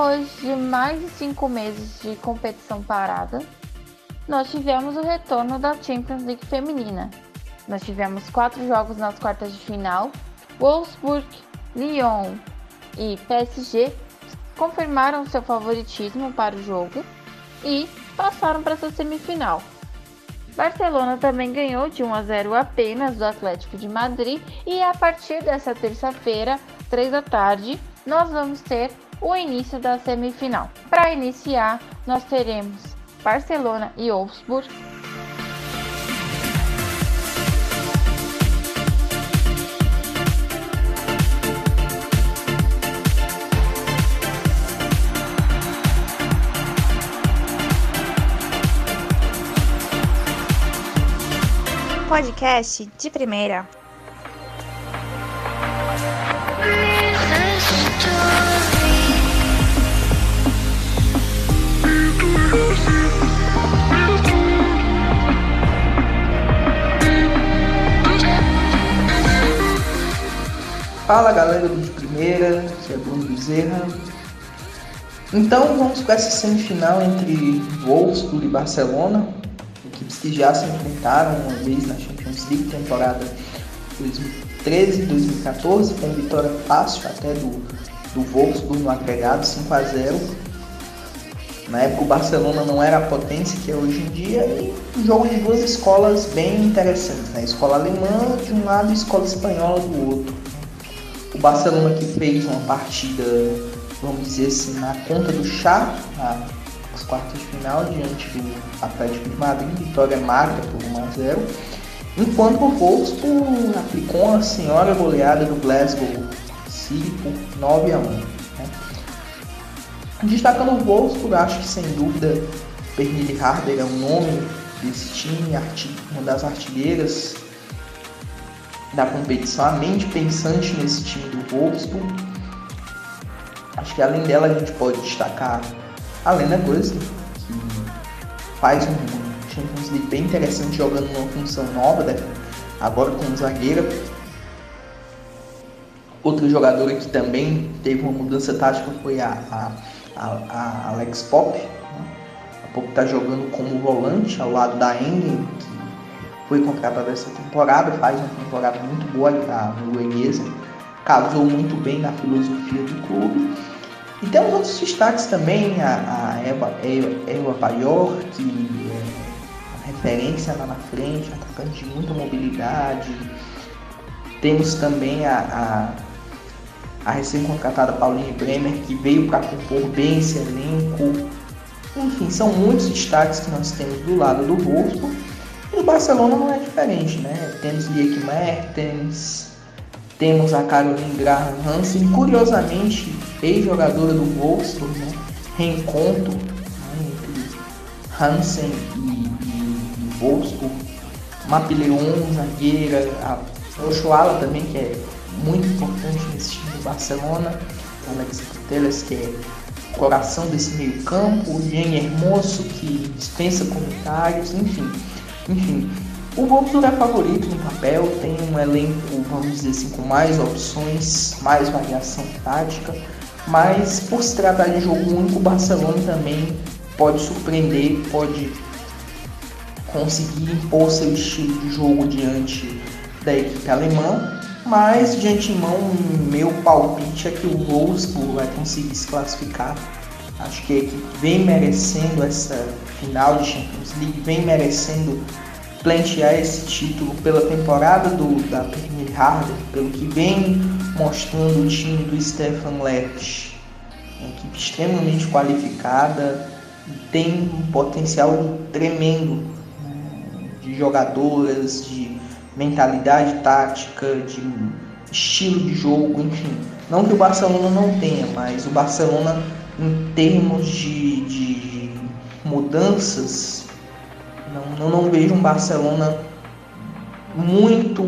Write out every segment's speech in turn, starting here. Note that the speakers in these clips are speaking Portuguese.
Depois de mais de cinco meses de competição parada, nós tivemos o retorno da Champions League feminina. Nós tivemos quatro jogos nas quartas de final. Wolfsburg, Lyon e PSG confirmaram seu favoritismo para o jogo e passaram para essa semifinal. Barcelona também ganhou de 1 a 0 apenas do Atlético de Madrid e a partir dessa terça-feira, 3 da tarde, nós vamos ter o início da semifinal. Para iniciar, nós teremos Barcelona e Wolfsburg podcast de primeira. Fala galera do de primeira, que é Bruno Bezerra. Então vamos para essa semifinal entre Wolfsburg e Barcelona equipes que já se enfrentaram uma vez na Champions League, temporada 2013 2014, com vitória fácil até do, do Wolfsburg no agregado 5 a 0 Na época o Barcelona não era a potência que é hoje em dia e um jogo de duas escolas bem interessantes, né? Escola alemã de um lado e escola espanhola do outro. O Barcelona que fez uma partida, vamos dizer assim, na conta do chá, as quartas de final diante do Atlético de Madrid, vitória magra por 1 a 0 enquanto o Wolfsburg aplicou uma senhora goleada do Glasgow City por 9 a 1 né? Destacando o Wolfsburg, acho que sem dúvida Pernille Harder é o nome desse time, uma das artilheiras da competição, a mente pensante nesse time do Wolfsburg. Acho que além dela a gente pode destacar a Lena Guzzi, que faz um Champions League bem interessante jogando numa função nova, né? agora como zagueira. Outro jogador que também teve uma mudança tática foi a, a, a, a Alex Pop. Né? Há pouco está jogando como volante ao lado da Engen, que foi contratada essa temporada, faz uma temporada muito boa a norueguesa, casou muito bem na filosofia do clube e temos outros destaques também, a, a Eva, Eva que é referência lá na frente, atacante de muita mobilidade. Temos também a, a, a recém-contratada Pauline Bremer, que veio para compor bem esse elenco. Enfim, são muitos destaques que nós temos do lado do Wolfsburg. O Barcelona não é diferente, né? Temos Liek Mertens, temos a Caroline Graham Hansen, curiosamente, ex-jogadora do Wolfsburg, né? reencontro né? entre Hansen e, e, e Wolfsburg. Mapileon, zagueira, a Ochoala também, que é muito importante nesse time do Barcelona. Alex Putelas, que é coração desse meio campo. Jean Hermoso, que dispensa comentários, enfim. Enfim, o Wolfsburg é favorito no papel, tem um elenco, vamos dizer assim, com mais opções, mais variação tática, mas por se tratar de jogo único, o Barcelona também pode surpreender, pode conseguir impor seu estilo de jogo diante da equipe alemã, mas de antemão, meu palpite é que o Wolfsburg vai conseguir se classificar. Acho que a equipe vem merecendo essa final de Champions League, vem merecendo pleitear esse título pela temporada do, da Premier Harder, pelo que vem mostrando o time do Stefan Lerch. Uma equipe extremamente qualificada e tem um potencial tremendo né, de jogadoras, de mentalidade tática, de estilo de jogo, enfim. Não que o Barcelona não tenha, mas o Barcelona, em termos de, de mudanças não, eu não vejo um Barcelona muito,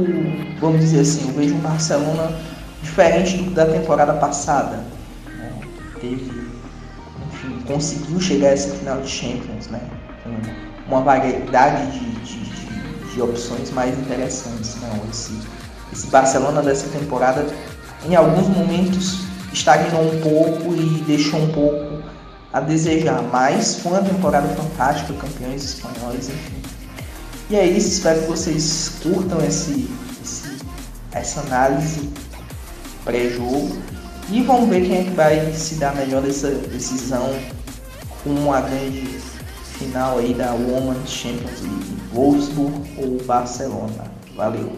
vamos dizer assim, eu vejo um Barcelona diferente do da temporada passada. Né? Teve, enfim, conseguiu chegar a essa final de Champions, né? Com uma variedade de, de, de, de opções mais interessantes. Não, esse, esse Barcelona dessa temporada, em alguns momentos, estagnou um pouco e deixou um pouco a desejar, mas foi uma temporada fantástica, campeões espanhóis, enfim. E é isso, espero que vocês curtam esse, esse essa análise pré-jogo e vamos ver quem é que vai se dar melhor dessa decisão com a grande final aí da Women's Champions League, Wolfsburg ou Barcelona. Valeu!